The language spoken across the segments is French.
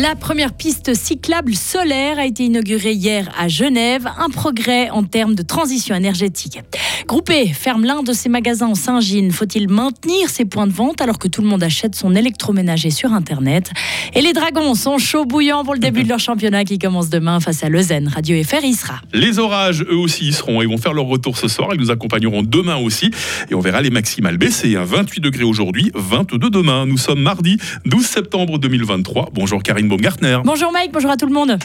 La première piste cyclable solaire a été inaugurée hier à Genève, un progrès en termes de transition énergétique. Groupé ferme l'un de ses magasins en Saint-Gine. Faut-il maintenir ses points de vente alors que tout le monde achète son électroménager sur Internet? Et les Dragons sont chauds bouillants pour le début de leur championnat qui commence demain face à Lausanne. Radio FR y sera. Les orages, eux aussi, y seront et vont faire leur retour ce soir. Ils nous accompagneront demain aussi. Et on verra les maximales baisser. 28 degrés aujourd'hui, 22 demain. Nous sommes mardi 12 septembre 2023. Bonjour Karine Baumgartner. Bonjour Mike, bonjour à tout le monde.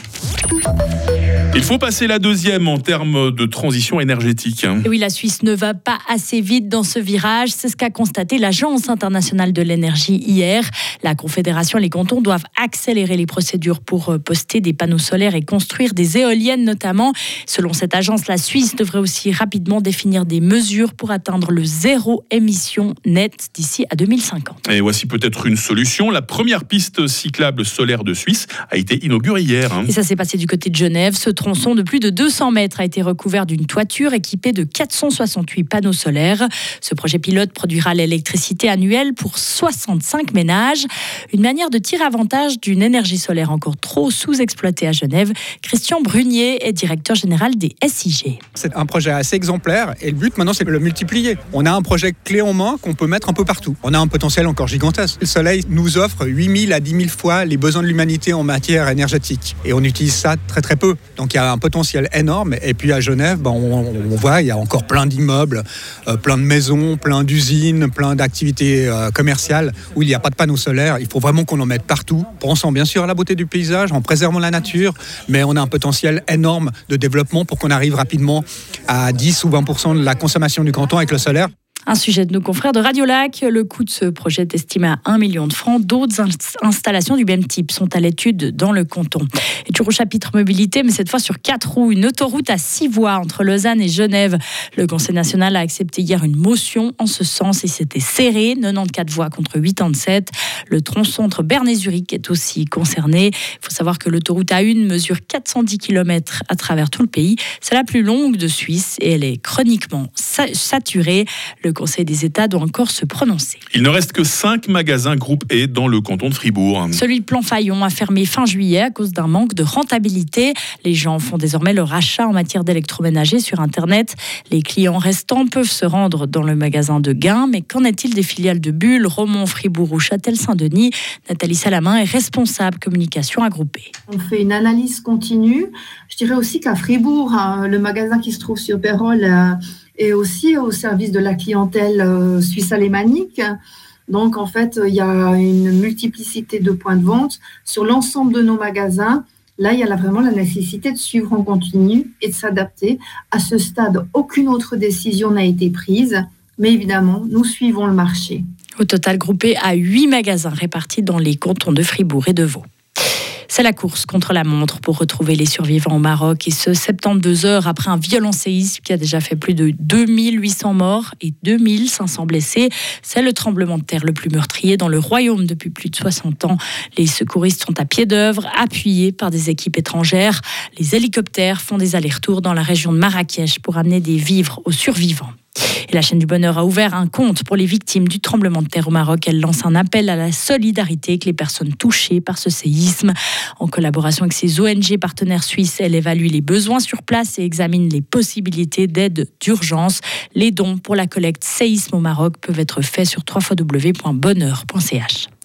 Il faut passer la deuxième en termes de transition énergétique. oui, la Suisse ne va pas assez vite dans ce virage. C'est ce qu'a constaté l'Agence internationale de l'énergie hier. La Confédération et les cantons doivent accélérer les procédures pour euh, poster des panneaux solaires et construire des éoliennes notamment. Selon cette agence, la Suisse devrait aussi rapidement définir des mesures pour atteindre le zéro émission nette d'ici à 2050. Et voici peut-être une solution. La première piste cyclable solaire de Suisse a été inaugurée hier. Hein. Et ça s'est passé du côté de Genève. Ce tronçon de plus de 200 mètres a été recouvert d'une toiture équipée de 468 panneaux solaires. Ce projet pilote produira l'électricité annuelle pour 65 ménages. Une manière de tirer avantage d'une énergie solaire encore trop sous-exploitée à Genève. Christian Brunier est directeur général des SIG. C'est un projet assez exemplaire et le but maintenant c'est de le multiplier. On a un projet clé en main qu'on peut mettre un peu partout. On a un potentiel encore gigantesque. Le soleil nous offre 8000 à 10 000 fois les besoins de l'humanité en matière énergétique et on utilise ça très très peu. Il y a un potentiel énorme. Et puis à Genève, ben, on, voit, il y a encore plein d'immeubles, euh, plein de maisons, plein d'usines, plein d'activités euh, commerciales où il n'y a pas de panneaux solaires. Il faut vraiment qu'on en mette partout, pensant bien sûr à la beauté du paysage, en préservant la nature, mais on a un potentiel énorme de développement pour qu'on arrive rapidement à 10 ou 20% de la consommation du canton avec le solaire. Un sujet de nos confrères de Radio Lac. Le coût de ce projet est estimé à 1 million de francs. D'autres installations du même type sont à l'étude dans le canton. Et toujours au chapitre mobilité, mais cette fois sur quatre roues. Une autoroute à six voies entre Lausanne et Genève. Le Conseil national a accepté hier une motion en ce sens et c'était serré. 94 voies contre 87. Le tronçon entre Berne et Zurich est aussi concerné. Il faut savoir que l'autoroute A1 mesure 410 km à travers tout le pays. C'est la plus longue de Suisse et elle est chroniquement saturée. Conseil des États doit encore se prononcer. Il ne reste que 5 magasins groupe E dans le canton de Fribourg. Celui de Planfaillon a fermé fin juillet à cause d'un manque de rentabilité. Les gens font désormais leur achat en matière d'électroménager sur Internet. Les clients restants peuvent se rendre dans le magasin de Gain. Mais qu'en est-il des filiales de Bulle, Romont, Fribourg ou Châtel-Saint-Denis? Nathalie Salamin est responsable communication à Groupe E. On fait une analyse continue. Je dirais aussi qu'à Fribourg, hein, le magasin qui se trouve sur Pérol euh, et aussi au service de la clientèle euh, suisse alémanique. Donc, en fait, il y a une multiplicité de points de vente sur l'ensemble de nos magasins. Là, il y a vraiment la nécessité de suivre en continu et de s'adapter. À ce stade, aucune autre décision n'a été prise, mais évidemment, nous suivons le marché. Au total, groupé à huit magasins répartis dans les cantons de Fribourg et de Vaud. C'est la course contre la montre pour retrouver les survivants au Maroc et ce 72 heures après un violent séisme qui a déjà fait plus de 2800 morts et 2500 blessés. C'est le tremblement de terre le plus meurtrier dans le royaume depuis plus de 60 ans. Les secouristes sont à pied d'œuvre, appuyés par des équipes étrangères. Les hélicoptères font des allers-retours dans la région de Marrakech pour amener des vivres aux survivants. La chaîne du bonheur a ouvert un compte pour les victimes du tremblement de terre au Maroc. Elle lance un appel à la solidarité avec les personnes touchées par ce séisme. En collaboration avec ses ONG partenaires suisses, elle évalue les besoins sur place et examine les possibilités d'aide d'urgence. Les dons pour la collecte séisme au Maroc peuvent être faits sur www.bonheur.ch.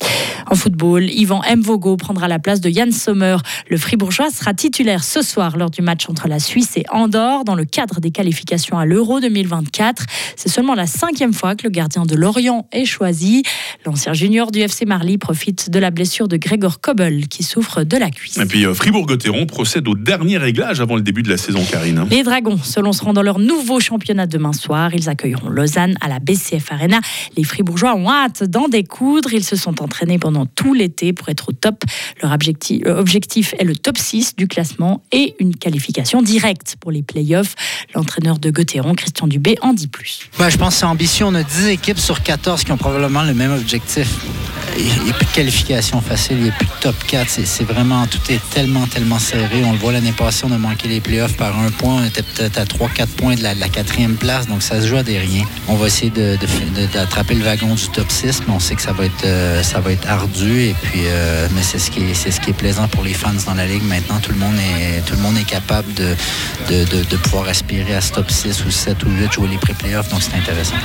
En football, Yvan Mvogo prendra la place de Yann Sommer. Le Fribourgeois sera titulaire ce soir lors du match entre la Suisse et Andorre dans le cadre des qualifications à l'Euro 2024. C'est seulement la cinquième fois que le gardien de Lorient est choisi. L'ancien junior du FC Marly profite de la blessure de Grégor Kobel qui souffre de la cuisse. Et puis euh, Fribourg-Gotteron procède au dernier réglage avant le début de la saison, Karine. Les Dragons se lanceront dans leur nouveau championnat demain soir. Ils accueilleront Lausanne à la BCF Arena. Les Fribourgeois ont hâte d'en découdre. Ils se sont entraînés pendant tout l'été pour être au top. Leur objectif, euh, objectif est le top 6 du classement et une qualification directe pour les playoffs. L'entraîneur de Gauthieron, Christian Dubé, en dit plus. Bah, je pense que c'est ambition. On a 10 équipes sur 14 qui ont probablement le même objectif. Il n'y a plus de qualification facile, il n'y a plus de top 4. C'est vraiment, tout est tellement, tellement serré. On le voit l'année passée, on a manqué les playoffs par un point. On était peut-être à 3-4 points de la, quatrième place, donc ça se joue à des riens. On va essayer d'attraper le wagon du top 6, mais on sait que ça va être, euh, ça va être Et puis, euh, mais c'est ce, qui est, c'est ce qui est plaisant pour les fans dans la Ligue. Maintenant, tout le monde est, tout le monde est capable de, de, de, de pouvoir aspirer à ce top 6 ou 7 ou 8, jouer les pré-playoffs. Donc, c'est intéressant.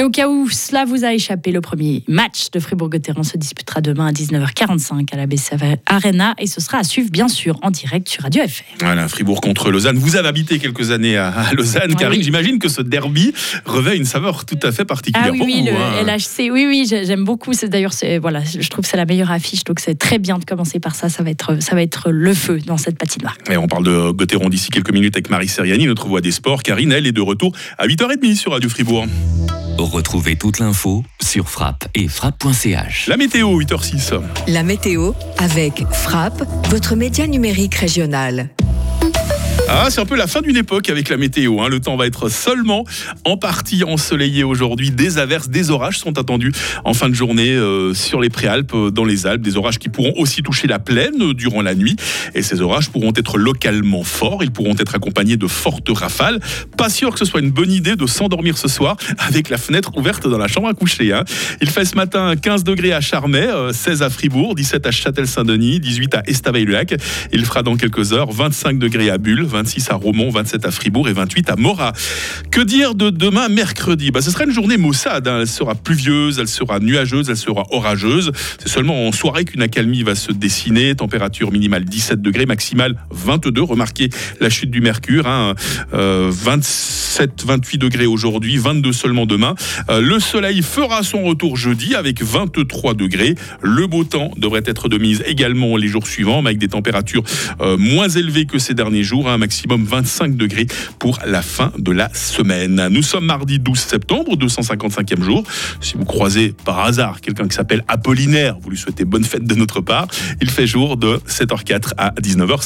Et au cas où cela vous a échappé, le premier match de Fribourg-Gotteron se disputera demain à 19h45 à la BCV Arena et ce sera à suivre bien sûr en direct sur Radio FR. Voilà, Fribourg contre Lausanne. Vous avez habité quelques années à, Lausanne, Ouais, Karine. oui. J'imagine que ce derby revêt une saveur tout à fait particulière. Ah oui, pour oui, vous, le hein. LHC, oui, oui, j'ai- j'aime beaucoup. C'est d'ailleurs, voilà, je trouve que c'est la meilleure affiche, donc c'est très bien de commencer par ça. Ça va être, ça va être le feu dans cette patinoire. Et on parle de Gotteron d'ici quelques minutes avec Marie Seriani, notre voix des sports. Karine, elle, est de retour à 8h30 sur Radio Fribourg. Retrouvez toute l'info sur frappe et frappe.ch. La météo, 8h06. La météo avec Frappe, votre média numérique régional. Ah, c'est un peu la fin d'une époque avec la météo. hein. Le temps va être seulement en partie ensoleillé aujourd'hui. Des averses, des orages sont attendus en fin de journée euh, sur les préalpes, euh, dans les Alpes. Des orages qui pourront aussi toucher la plaine euh, durant la nuit. Et ces orages pourront être localement forts. Ils pourront être accompagnés de fortes rafales. Pas sûr que ce soit une bonne idée de s'endormir ce soir avec la fenêtre ouverte dans la chambre à coucher. hein. Il fait ce matin 15 degrés à Charmey, euh, 16 à Fribourg, 17 à Châtel-Saint-Denis, 18 à Estavayer-le-Lac. Il fera dans quelques heures 25 degrés à Bulle, 26 à Romont, 27 à Fribourg et 28 à Morat. Que dire de demain mercredi? Bah, Ce sera une journée maussade. hein. Elle sera pluvieuse, elle sera nuageuse, elle sera orageuse. C'est seulement en soirée qu'une accalmie va se dessiner. Température minimale 17 degrés, maximale 22. Remarquez la chute du mercure. hein. Euh, 27, 28 degrés aujourd'hui, 22 seulement demain. Euh, le soleil fera son retour jeudi avec 23 degrés. Le beau temps devrait être de mise également les jours suivants, mais avec des températures euh, moins élevées que ces derniers jours, un maximum 25 degrés pour la fin de la semaine. Nous sommes mardi 12 septembre, 255e jour. Si vous croisez par hasard quelqu'un qui s'appelle Apollinaire, vous lui souhaitez bonne fête de notre part. Il fait jour de 7h04 à 19h.